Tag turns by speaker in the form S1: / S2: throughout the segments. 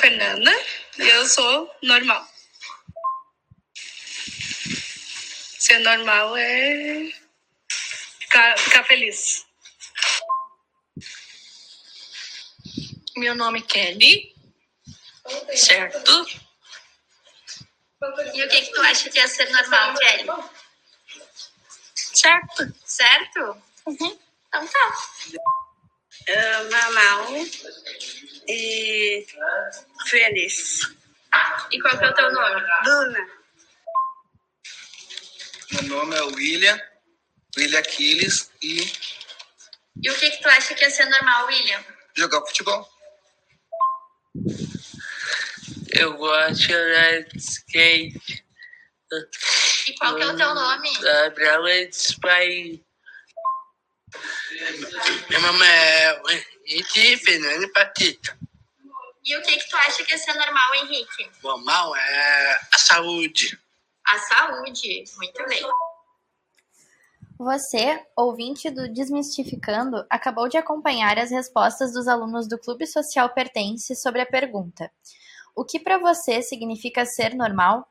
S1: Fernanda e eu sou normal. Ser normal é ficar, ficar feliz.
S2: Meu nome é Kelly, certo?
S3: E o que, que tu acha que é ser normal, Kelly?
S2: Certo.
S3: Certo?
S2: Uhum.
S3: Então tá.
S4: Normal e feliz.
S3: E qual que é o teu nome?
S4: Luna.
S5: Meu nome é William, William Aquiles e
S3: E o que, que tu acha que é ser normal, William?
S5: jogar futebol.
S6: Eu gosto de andar de skate.
S3: E qual que é o teu nome?
S6: Gabriel pai.
S5: Meu nome é Henrique Fernando Patita.
S3: E o que, que tu acha que é ser normal, Henrique?
S5: Normal é a saúde.
S3: A saúde. Muito bem.
S7: Você, ouvinte do Desmistificando, acabou de acompanhar as respostas dos alunos do Clube Social Pertence sobre a pergunta: O que para você significa ser normal?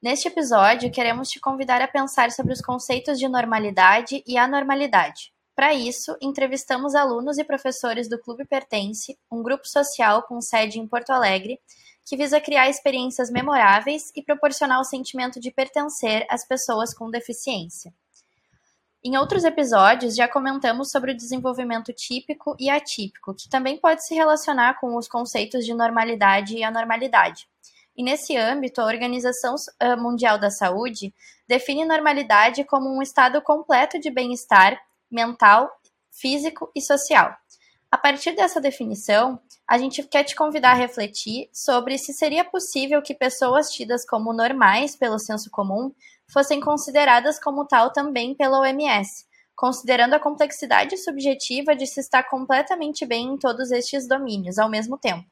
S7: Neste episódio, queremos te convidar a pensar sobre os conceitos de normalidade e anormalidade. Para isso, entrevistamos alunos e professores do Clube Pertence, um grupo social com sede em Porto Alegre, que visa criar experiências memoráveis e proporcionar o sentimento de pertencer às pessoas com deficiência. Em outros episódios, já comentamos sobre o desenvolvimento típico e atípico, que também pode se relacionar com os conceitos de normalidade e anormalidade. E nesse âmbito, a Organização eh, Mundial da Saúde define normalidade como um estado completo de bem-estar mental, físico e social. A partir dessa definição, a gente quer te convidar a refletir sobre se seria possível que pessoas tidas como normais pelo senso comum fossem consideradas como tal também pela OMS, considerando a complexidade subjetiva de se estar completamente bem em todos estes domínios ao mesmo tempo.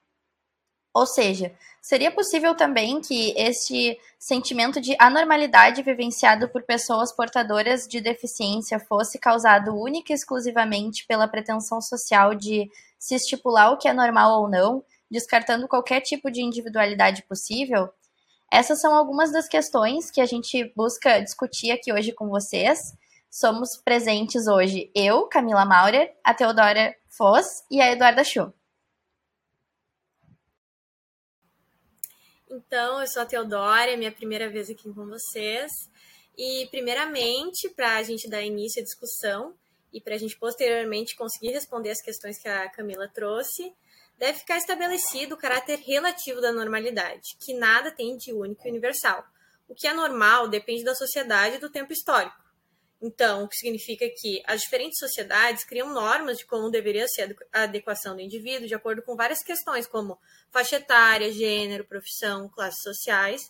S7: Ou seja, seria possível também que este sentimento de anormalidade vivenciado por pessoas portadoras de deficiência fosse causado única e exclusivamente pela pretensão social de se estipular o que é normal ou não, descartando qualquer tipo de individualidade possível? Essas são algumas das questões que a gente busca discutir aqui hoje com vocês. Somos presentes hoje eu, Camila Maurer, a Teodora Foz e a Eduarda Chu.
S8: Então, eu sou a Teodora, é minha primeira vez aqui com vocês. E, primeiramente, para a gente dar início à discussão e para a gente posteriormente conseguir responder as questões que a Camila trouxe, deve ficar estabelecido o caráter relativo da normalidade, que nada tem de único e universal. O que é normal depende da sociedade e do tempo histórico. Então, o que significa que as diferentes sociedades criam normas de como deveria ser a adequação do indivíduo, de acordo com várias questões, como faixa etária, gênero, profissão, classes sociais.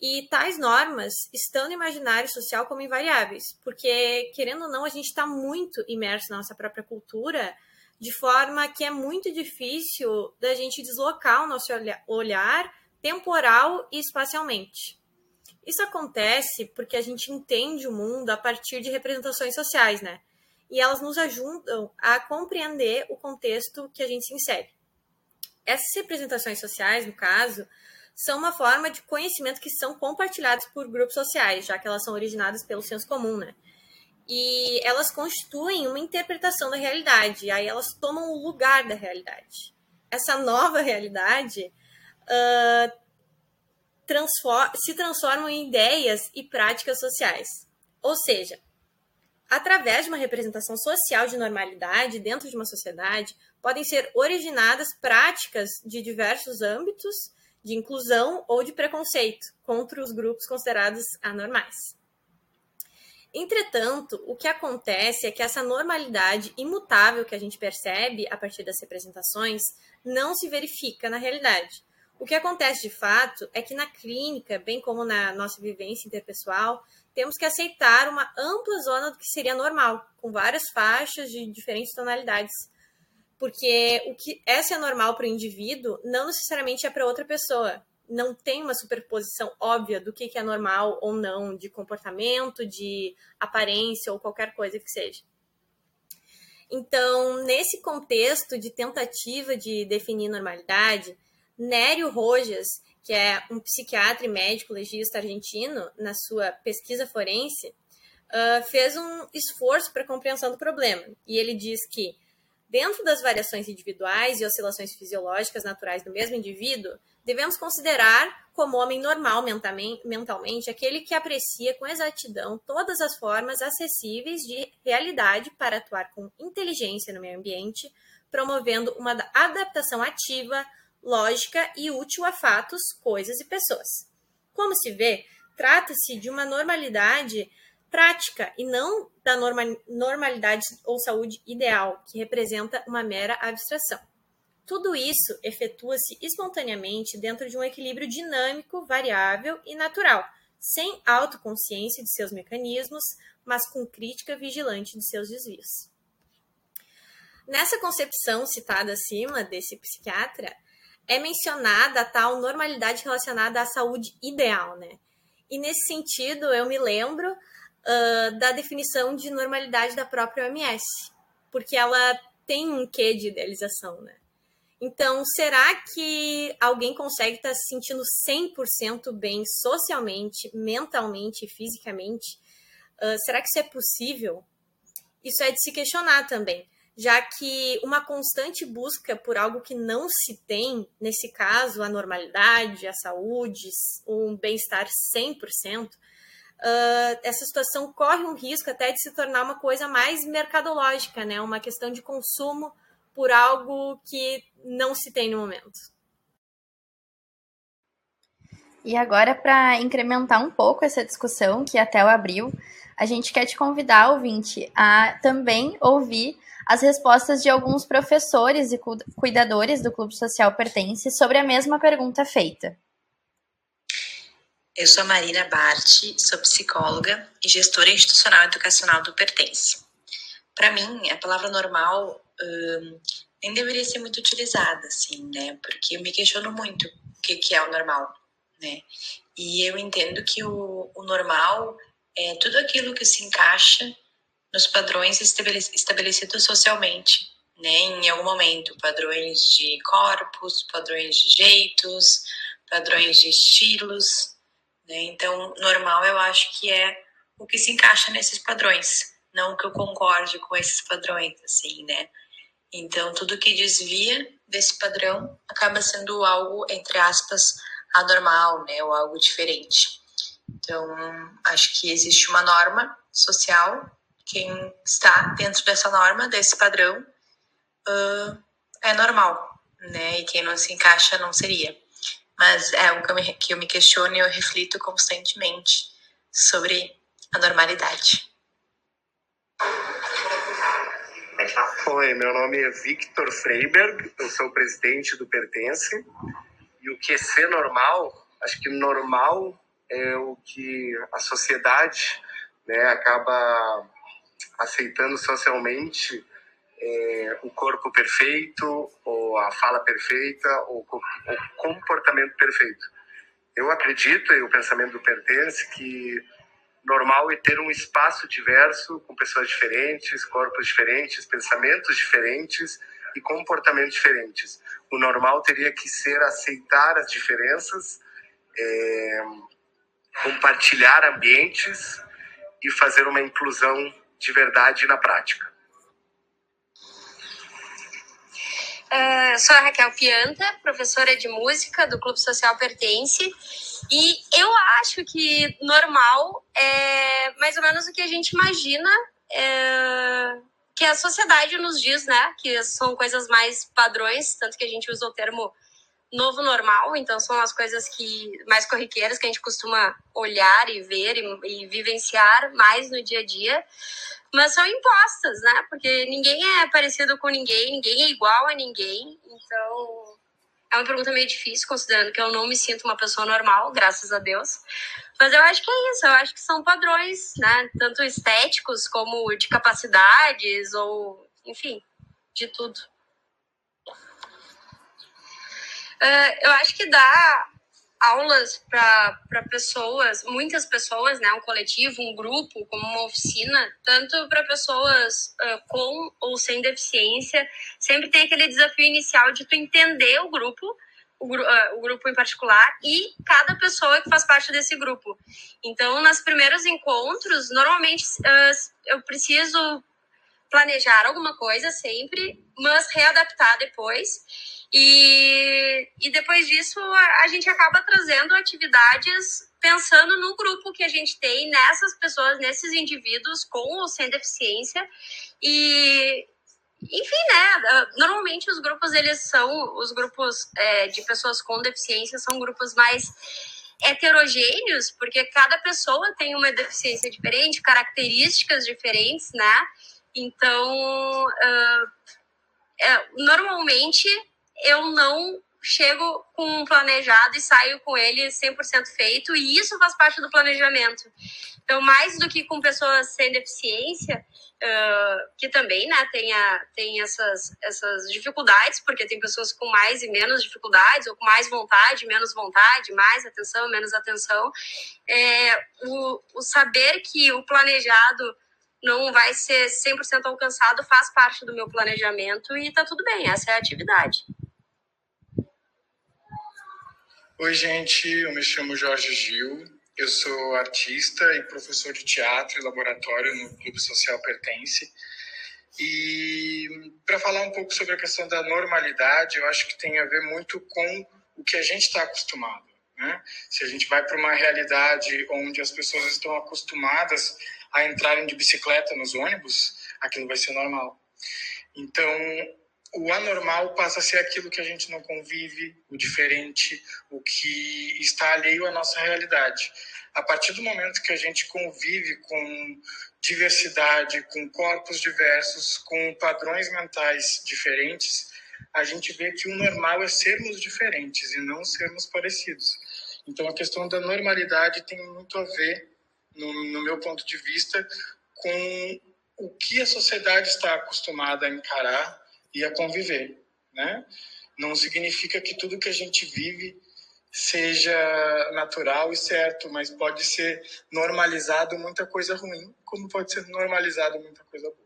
S8: E tais normas estão no imaginário social como invariáveis, porque, querendo ou não, a gente está muito imerso na nossa própria cultura, de forma que é muito difícil da gente deslocar o nosso olhar temporal e espacialmente. Isso acontece porque a gente entende o mundo a partir de representações sociais, né? E elas nos ajudam a compreender o contexto que a gente se insere. Essas representações sociais, no caso, são uma forma de conhecimento que são compartilhados por grupos sociais, já que elas são originadas pelo senso comum, né? E elas constituem uma interpretação da realidade, aí elas tomam o lugar da realidade. Essa nova realidade uh, transform se transformam em ideias e práticas sociais. Ou seja, através de uma representação social de normalidade dentro de uma sociedade, podem ser originadas práticas de diversos âmbitos de inclusão ou de preconceito contra os grupos considerados anormais. Entretanto, o que acontece é que essa normalidade imutável que a gente percebe a partir das representações não se verifica na realidade. O que acontece de fato é que na clínica, bem como na nossa vivência interpessoal, temos que aceitar uma ampla zona do que seria normal, com várias faixas de diferentes tonalidades. Porque o que é ser normal para o indivíduo não necessariamente é para outra pessoa. Não tem uma superposição óbvia do que é normal ou não, de comportamento, de aparência ou qualquer coisa que seja. Então, nesse contexto de tentativa de definir normalidade, Nério Rojas, que é um psiquiatra e médico legista argentino, na sua pesquisa forense, uh, fez um esforço para a compreensão do problema. E ele diz que, dentro das variações individuais e oscilações fisiológicas naturais do mesmo indivíduo, devemos considerar como homem normal mentalmente aquele que aprecia com exatidão todas as formas acessíveis de realidade para atuar com inteligência no meio ambiente, promovendo uma adaptação ativa, lógica e útil a fatos, coisas e pessoas. Como se vê, trata-se de uma normalidade prática e não da normalidade ou saúde ideal, que representa uma mera abstração. Tudo isso efetua-se espontaneamente dentro de um equilíbrio dinâmico, variável e natural, sem autoconsciência de seus mecanismos, mas com crítica vigilante de seus desvios. Nessa concepção citada acima desse psiquiatra, é mencionada a tal normalidade relacionada à saúde ideal, né? E nesse sentido, eu me lembro uh, da definição de normalidade da própria OMS, porque ela tem um quê de idealização, né? Então, será que alguém consegue estar se sentindo 100% bem socialmente, mentalmente e fisicamente? Uh, será que isso é possível? Isso é de se questionar também, já que uma constante busca por algo que não se tem, nesse caso, a normalidade, a saúde, um bem-estar 100%, Uh, essa situação corre um risco até de se tornar uma coisa mais mercadológica, né? Uma questão de consumo por algo que não se tem no momento.
S7: E agora, para incrementar um pouco essa discussão que até o abriu, a gente quer te convidar, ouvinte, a também ouvir as respostas de alguns professores e cuidadores do Clube Social Pertence sobre a mesma pergunta feita.
S9: Eu sou a Marina Bart, sou psicóloga e gestora institucional educacional do Pertence. Para mim, a palavra normal hum, nem deveria ser muito utilizada, assim, né? Porque eu me questiono muito o que, que é o normal, né? E eu entendo que o, o normal é tudo aquilo que se encaixa nos padrões estabelecidos socialmente, né? Em algum momento, padrões de corpos, padrões de jeitos, padrões de estilos, né? Então, normal eu acho que é o que se encaixa nesses padrões, não que eu concorde com esses padrões, assim, né? Então, tudo que desvia desse padrão acaba sendo algo, entre aspas, anormal, né, ou algo diferente. Então, acho que existe uma norma social, quem está dentro dessa norma, desse padrão, uh, é normal, né, e quem não se encaixa não seria. Mas é algo que eu me, que eu me questiono e eu reflito constantemente sobre a normalidade.
S10: Oi, meu nome é Victor Freiberg, eu sou presidente do Pertence. E o que é ser normal? Acho que normal é o que a sociedade né, acaba aceitando socialmente é, o corpo perfeito, ou a fala perfeita, ou o comportamento perfeito. Eu acredito, e o pensamento do Pertence, que normal é ter um espaço diverso, com pessoas diferentes, corpos diferentes, pensamentos diferentes e comportamentos diferentes. O normal teria que ser aceitar as diferenças, é, compartilhar ambientes e fazer uma inclusão de verdade na prática.
S3: Uh, sou a Raquel Pianta, professora de música do Clube Social Pertence. E eu acho que normal é mais ou menos o que a gente imagina é, que a sociedade nos diz, né? Que são coisas mais padrões, tanto que a gente usa o termo novo normal, então são as coisas que mais corriqueiras que a gente costuma olhar e ver e, e vivenciar mais no dia a dia mas são impostas, né? Porque ninguém é parecido com ninguém, ninguém é igual a ninguém. Então, é uma pergunta meio difícil, considerando que eu não me sinto uma pessoa normal, graças a Deus. Mas eu acho que é isso, eu acho que são padrões, né? Tanto estéticos como de capacidades, ou, enfim, de tudo. Uh, eu acho que dá aulas para pessoas, muitas pessoas, né, um coletivo, um grupo, como uma oficina, tanto para pessoas uh, com ou sem deficiência, sempre tem aquele desafio inicial de tu entender o grupo o, uh, o, grupo em particular e cada pessoa que faz parte desse grupo. Então, nos primeiros encontros, normalmente uh, eu preciso planejar alguma coisa sempre, mas readaptar depois. E, e depois disso, a, a gente acaba trazendo atividades pensando no grupo que a gente tem, nessas pessoas, nesses indivíduos com ou sem deficiência. E, enfim, né? Normalmente os grupos eles são os grupos é, de pessoas com deficiência são grupos mais heterogêneos, porque cada pessoa tem uma deficiência diferente, características diferentes, né? Então, uh, é, normalmente eu não chego com um planejado e saio com ele 100% feito, e isso faz parte do planejamento. Então, mais do que com pessoas sem deficiência, uh, que também né, tem, a, tem essas, essas dificuldades, porque tem pessoas com mais e menos dificuldades, ou com mais vontade, menos vontade, mais atenção, menos atenção. É, o, o saber que o planejado não vai ser 100% alcançado faz parte do meu planejamento e tá tudo bem, essa é a atividade.
S11: Oi, gente, eu me chamo Jorge Gil, eu sou artista e professor de teatro e laboratório no Clube Social Pertence. E para falar um pouco sobre a questão da normalidade, eu acho que tem a ver muito com o que a gente está acostumado. Né? Se a gente vai para uma realidade onde as pessoas estão acostumadas a entrarem de bicicleta nos ônibus, aquilo vai ser normal. Então, o anormal passa a ser aquilo que a gente não convive, o diferente, o que está alheio à nossa realidade. A partir do momento que a gente convive com diversidade, com corpos diversos, com padrões mentais diferentes, a gente vê que o normal é sermos diferentes e não sermos parecidos. Então, a questão da normalidade tem muito a ver, no, no meu ponto de vista, com o que a sociedade está acostumada a encarar e a conviver, né? Não significa que tudo que a gente vive seja natural e certo, mas pode ser normalizado muita coisa ruim, como pode ser normalizado muita coisa boa.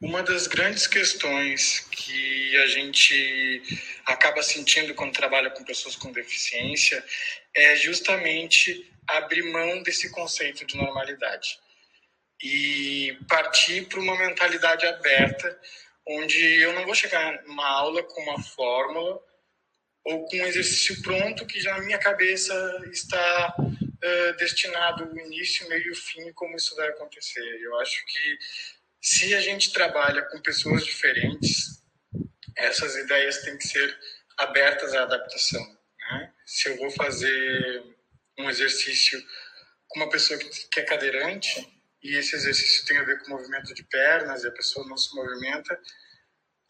S11: Uma das grandes questões que a gente acaba sentindo quando trabalha com pessoas com deficiência é justamente abrir mão desse conceito de normalidade e partir para uma mentalidade aberta, onde eu não vou chegar numa aula com uma fórmula ou com um exercício pronto que já na minha cabeça está uh, destinado o início, meio e fim, como isso vai acontecer. Eu acho que se a gente trabalha com pessoas diferentes, essas ideias têm que ser abertas à adaptação. Né? Se eu vou fazer um exercício com uma pessoa que é cadeirante, e esse exercício tem a ver com movimento de pernas e a pessoa não se movimenta,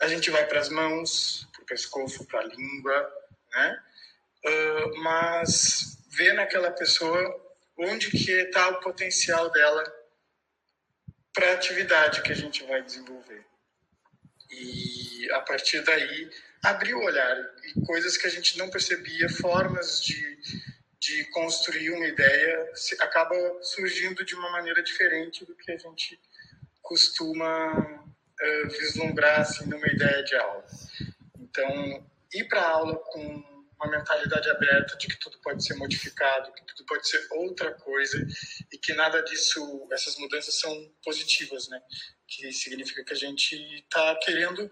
S11: a gente vai para as mãos, para o pescoço, para a língua, né? Uh, mas ver naquela pessoa onde que está o potencial dela para a atividade que a gente vai desenvolver. E a partir daí abrir o olhar e coisas que a gente não percebia, formas de de construir uma ideia acaba surgindo de uma maneira diferente do que a gente costuma uh, vislumbrar assim, numa ideia de aula. Então, ir para a aula com uma mentalidade aberta de que tudo pode ser modificado, que tudo pode ser outra coisa e que nada disso, essas mudanças são positivas, né? Que significa que a gente está querendo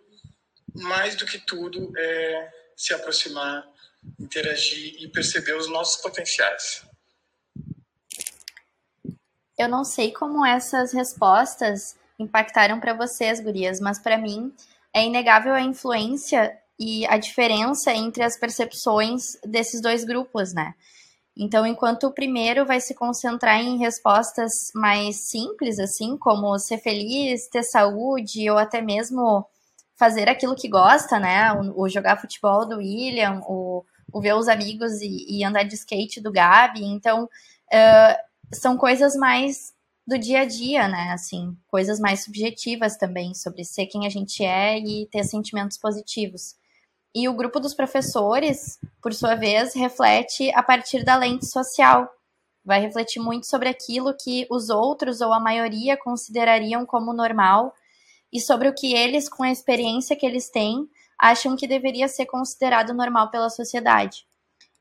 S11: mais do que tudo é se aproximar interagir e perceber os nossos potenciais.
S7: Eu não sei como essas respostas impactaram para vocês, gurias, mas para mim é inegável a influência e a diferença entre as percepções desses dois grupos, né? Então, enquanto o primeiro vai se concentrar em respostas mais simples, assim, como ser feliz, ter saúde ou até mesmo fazer aquilo que gosta, né? O, o jogar futebol do William, o o ver os amigos e, e andar de skate do Gabi. Então, uh, são coisas mais do dia a dia, né? Assim, coisas mais subjetivas também sobre ser quem a gente é e ter sentimentos positivos. E o grupo dos professores, por sua vez, reflete a partir da lente social. Vai refletir muito sobre aquilo que os outros ou a maioria considerariam como normal e sobre o que eles, com a experiência que eles têm, acham que deveria ser considerado normal pela sociedade.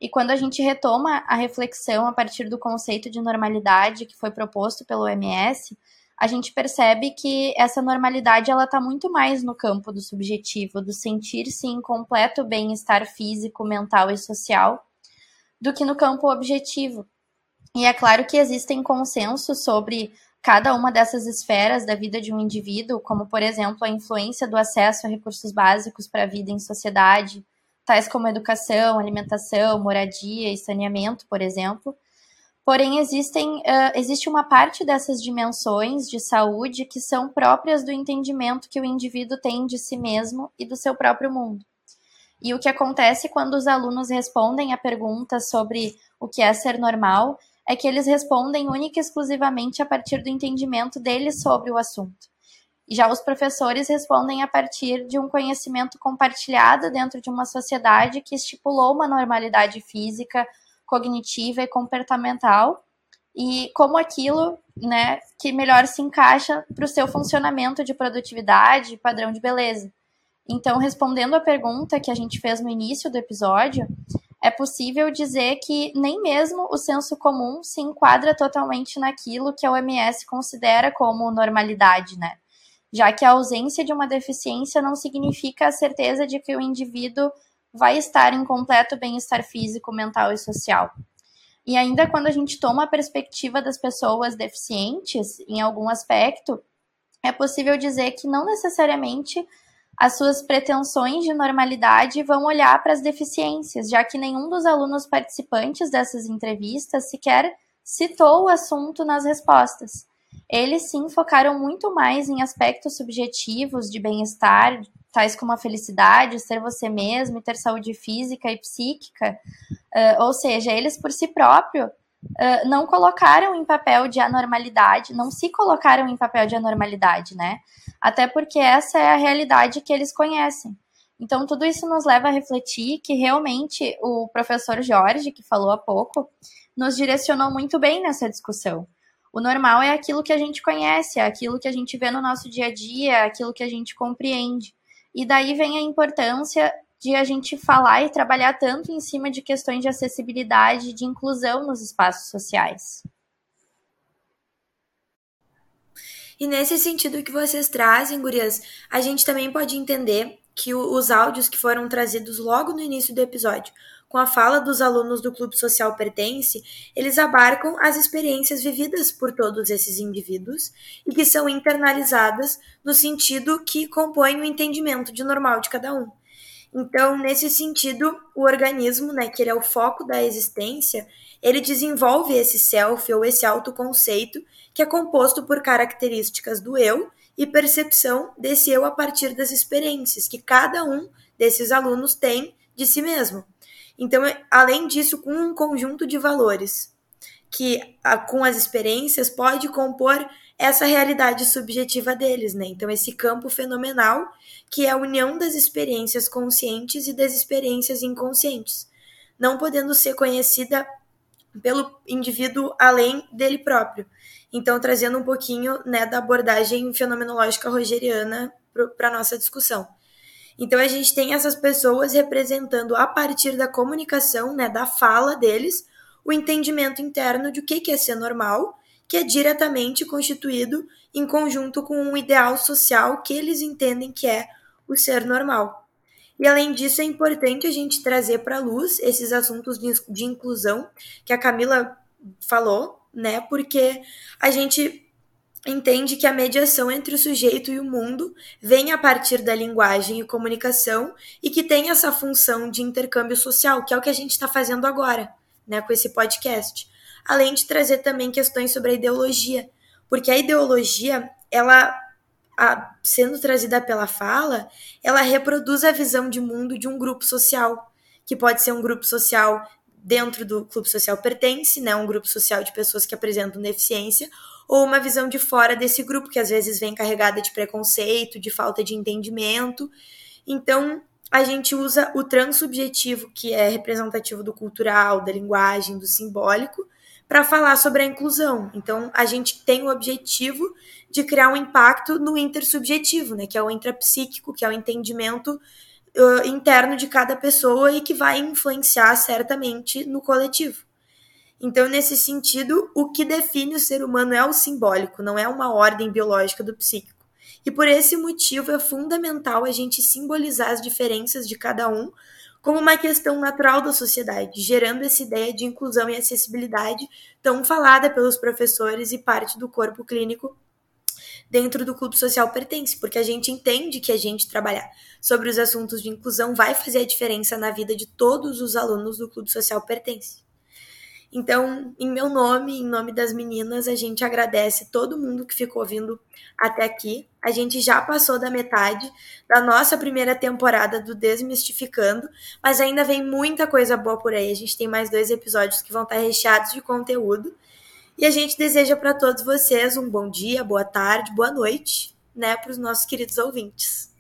S7: E quando a gente retoma a reflexão a partir do conceito de normalidade que foi proposto pelo OMS, a gente percebe que essa normalidade ela está muito mais no campo do subjetivo, do sentir-se em completo bem-estar físico, mental e social, do que no campo objetivo. E é claro que existem consensos sobre cada uma dessas esferas da vida de um indivíduo, como por exemplo a influência do acesso a recursos básicos para a vida em sociedade, tais como educação, alimentação, moradia e saneamento, por exemplo. Porém, existem, uh, existe uma parte dessas dimensões de saúde que são próprias do entendimento que o indivíduo tem de si mesmo e do seu próprio mundo. E o que acontece quando os alunos respondem a pergunta sobre o que é ser normal é que eles respondem única e exclusivamente a partir do entendimento deles sobre o assunto. Já os professores respondem a partir de um conhecimento compartilhado dentro de uma sociedade que estipulou uma normalidade física, cognitiva e comportamental e como aquilo, né, que melhor se encaixa para o seu funcionamento de produtividade e padrão de beleza. Então, respondendo à pergunta que a gente fez no início do episódio, é possível dizer que nem mesmo o senso comum se enquadra totalmente naquilo que a OMS considera como normalidade, né? já que a ausência de uma deficiência não significa a certeza de que o indivíduo vai estar em completo bem-estar físico, mental e social. E ainda quando a gente toma a perspectiva das pessoas deficientes em algum aspecto, é possível dizer que não necessariamente as suas pretensões de normalidade vão olhar para as deficiências, já que nenhum dos alunos participantes dessas entrevistas sequer citou o assunto nas respostas eles sim focaram muito mais em aspectos subjetivos de bem-estar, tais como a felicidade, ser você mesmo, ter saúde física e psíquica. Uh, ou seja, eles por si próprios uh, não colocaram em papel de anormalidade, não se colocaram em papel de anormalidade, né? Até porque essa é a realidade que eles conhecem. Então, tudo isso nos leva a refletir que realmente o professor Jorge, que falou há pouco, nos direcionou muito bem nessa discussão. O normal é aquilo que a gente conhece, é aquilo que a gente vê no nosso dia a dia, é aquilo que a gente compreende. E daí vem a importância de a gente falar e trabalhar tanto em cima de questões de acessibilidade de inclusão nos espaços sociais.
S12: E nesse sentido que vocês trazem, gurias, a gente também pode entender que os áudios que foram trazidos logo no início do episódio, com a fala dos alunos do Clube Social Pertence, eles abarcam as experiências vividas por todos esses indivíduos e que são internalizadas no sentido que compõem o entendimento de normal de cada um. Então, nesse sentido, o organismo, né, que ele é o foco da existência, ele desenvolve esse self ou esse autoconceito que é composto por características do eu e percepção desse eu a partir das experiências que cada um desses alunos tem de si mesmo. Então, além disso, com um conjunto de valores que, com as experiências, pode compor essa realidade subjetiva deles, né? Então, esse campo fenomenal que é a união das experiências conscientes e das experiências inconscientes, não podendo ser conhecida pelo indivíduo além dele próprio. Então, trazendo um pouquinho né, da abordagem fenomenológica rogeriana para a nossa discussão. Então a gente tem essas pessoas representando a partir da comunicação, né, da fala deles, o entendimento interno de o que é ser normal, que é diretamente constituído em conjunto com um ideal social que eles entendem que é o ser normal. E além disso, é importante a gente trazer para a luz esses assuntos de, de inclusão que a Camila falou, né? Porque a gente entende que a mediação entre o sujeito e o mundo vem a partir da linguagem e comunicação e que tem essa função de intercâmbio social, que é o que a gente está fazendo agora, né, com esse podcast. Além de trazer também questões sobre a ideologia, porque a ideologia, ela a, sendo trazida pela fala, ela reproduz a visão de mundo de um grupo social, que pode ser um grupo social dentro do clube social pertence, né, um grupo social de pessoas que apresentam deficiência, ou uma visão de fora desse grupo, que às vezes vem carregada de preconceito, de falta de entendimento. Então, a gente usa o transubjetivo, que é representativo do cultural, da linguagem, do simbólico, para falar sobre a inclusão. Então, a gente tem o objetivo de criar um impacto no intersubjetivo, né, que é o intrapsíquico, que é o entendimento uh, interno de cada pessoa e que vai influenciar certamente no coletivo. Então, nesse sentido, o que define o ser humano é o simbólico, não é uma ordem biológica do psíquico. E por esse motivo é fundamental a gente simbolizar as diferenças de cada um como uma questão natural da sociedade, gerando essa ideia de inclusão e acessibilidade tão falada pelos professores e parte do corpo clínico dentro do clube social pertence, porque a gente entende que a gente trabalhar sobre os assuntos de inclusão vai fazer a diferença na vida de todos os alunos do clube social pertence. Então, em meu nome, em nome das meninas, a gente agradece todo mundo que ficou ouvindo até aqui. A gente já passou da metade da nossa primeira temporada do Desmistificando, mas ainda vem muita coisa boa por aí. A gente tem mais dois episódios que vão estar recheados de conteúdo. E a gente deseja para todos vocês um bom dia, boa tarde, boa noite, né, para os nossos queridos ouvintes.